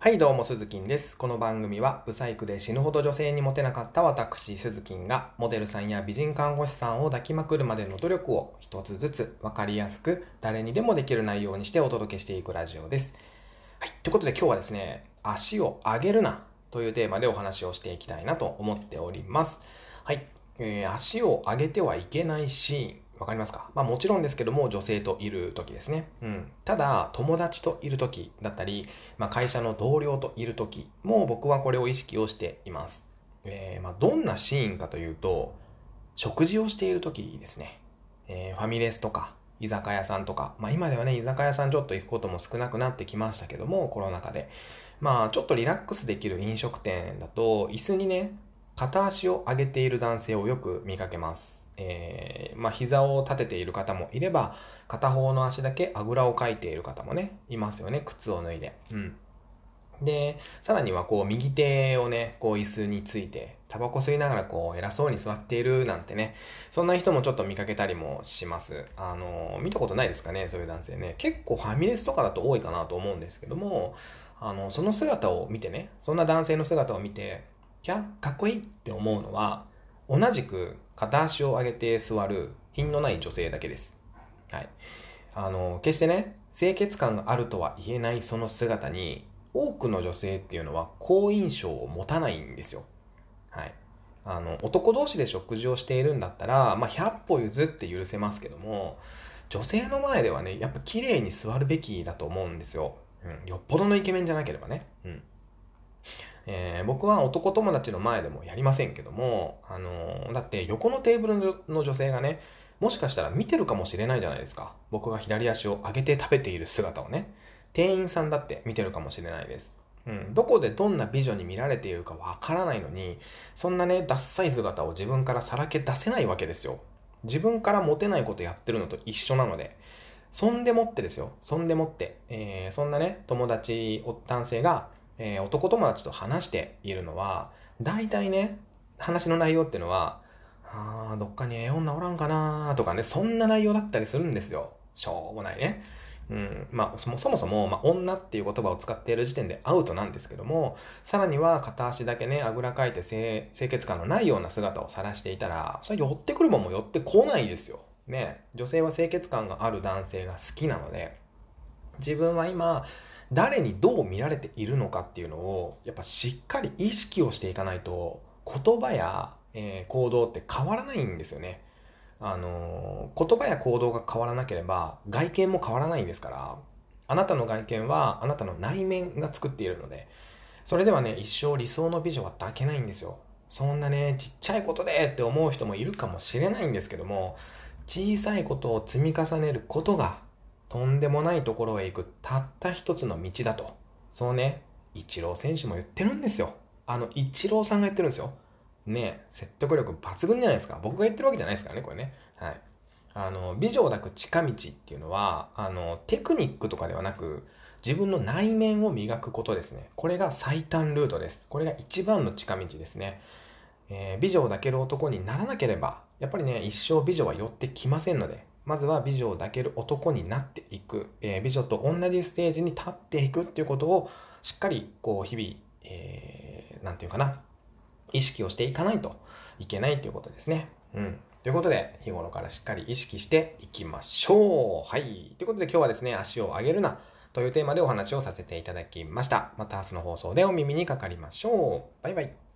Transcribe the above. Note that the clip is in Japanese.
はいどうも、鈴木です。この番組は、ブサイクで死ぬほど女性にモテなかった私、鈴木が、モデルさんや美人看護師さんを抱きまくるまでの努力を一つずつ分かりやすく、誰にでもできる内容にしてお届けしていくラジオです。はい、ということで今日はですね、足を上げるなというテーマでお話をしていきたいなと思っております。はい、えー、足を上げてはいけないシーン。わかりますか？まあもちろんですけども、女性といる時ですね。うん。ただ、友達といる時だったり、まあ会社の同僚といる時も僕はこれを意識をしています。えー、まあどんなシーンかというと、食事をしている時ですね。えー、ファミレスとか、居酒屋さんとか、まあ今ではね、居酒屋さんちょっと行くことも少なくなってきましたけども、コロナ禍で。まあちょっとリラックスできる飲食店だと、椅子にね、片足を上げている男性をよく見かけます。えー、まあ、膝を立てている方もいれば、片方の足だけあぐらをかいている方もね、いますよね。靴を脱いで。うん。で、さらにはこう、右手をね、こう椅子について、タバコ吸いながらこう、偉そうに座っているなんてね、そんな人もちょっと見かけたりもします。あの、見たことないですかね、そういう男性ね。結構ファミレスとかだと多いかなと思うんですけども、あの、その姿を見てね、そんな男性の姿を見て、キャかっこいいって思うのは、同じく片足を上げて座る品のない女性だけです。はい。あの、決してね、清潔感があるとは言えないその姿に、多くの女性っていうのは好印象を持たないんですよ。はい。あの、男同士で食事をしているんだったら、まあ、100歩譲って許せますけども、女性の前ではね、やっぱ綺麗に座るべきだと思うんですよ。うん。よっぽどのイケメンじゃなければね。うん。えー、僕は男友達の前でもやりませんけども、あのー、だって横のテーブルの女性がね、もしかしたら見てるかもしれないじゃないですか。僕が左足を上げて食べている姿をね。店員さんだって見てるかもしれないです。うん、どこでどんな美女に見られているかわからないのに、そんなね、ダッサい姿を自分からさらけ出せないわけですよ。自分からモテないことやってるのと一緒なので、そんでもってですよ。そんでもって、えー、そんなね、友達、男性が、えー、男友達と話しているのは、大体ね、話の内容っていうのは、あー、どっかにええ女おらんかなーとかね、そんな内容だったりするんですよ。しょうもないね。うん、まあ、そもそもそも、まあ、女っていう言葉を使っている時点でアウトなんですけども、さらには片足だけね、あぐらかいて清潔感のないような姿を晒していたら、それ寄ってくるもんも寄ってこないですよ。ね。女性は清潔感がある男性が好きなので、自分は今、誰にどう見られているのかっていうのを、やっぱしっかり意識をしていかないと、言葉や、えー、行動って変わらないんですよね。あのー、言葉や行動が変わらなければ、外見も変わらないんですから、あなたの外見はあなたの内面が作っているので、それではね、一生理想の美女は抱けないんですよ。そんなね、ちっちゃいことでって思う人もいるかもしれないんですけども、小さいことを積み重ねることがとんでもないところへ行くたった一つの道だと。そうね、イチロー選手も言ってるんですよ。あの、イチローさんが言ってるんですよ。ね説得力抜群じゃないですか。僕が言ってるわけじゃないですからね、これね。はい。あの、美女を抱く近道っていうのは、あの、テクニックとかではなく、自分の内面を磨くことですね。これが最短ルートです。これが一番の近道ですね。えー、美女を抱ける男にならなければ、やっぱりね、一生美女は寄ってきませんので、まずは美女を抱ける男になっていく、えー、美女と同じステージに立っていくっていうことをしっかりこう日々、えー、なんていうかな、意識をしていかないといけないということですね。うん。ということで、日頃からしっかり意識していきましょう。はい。ということで今日はですね、足を上げるなというテーマでお話をさせていただきました。また明日の放送でお耳にかかりましょう。バイバイ。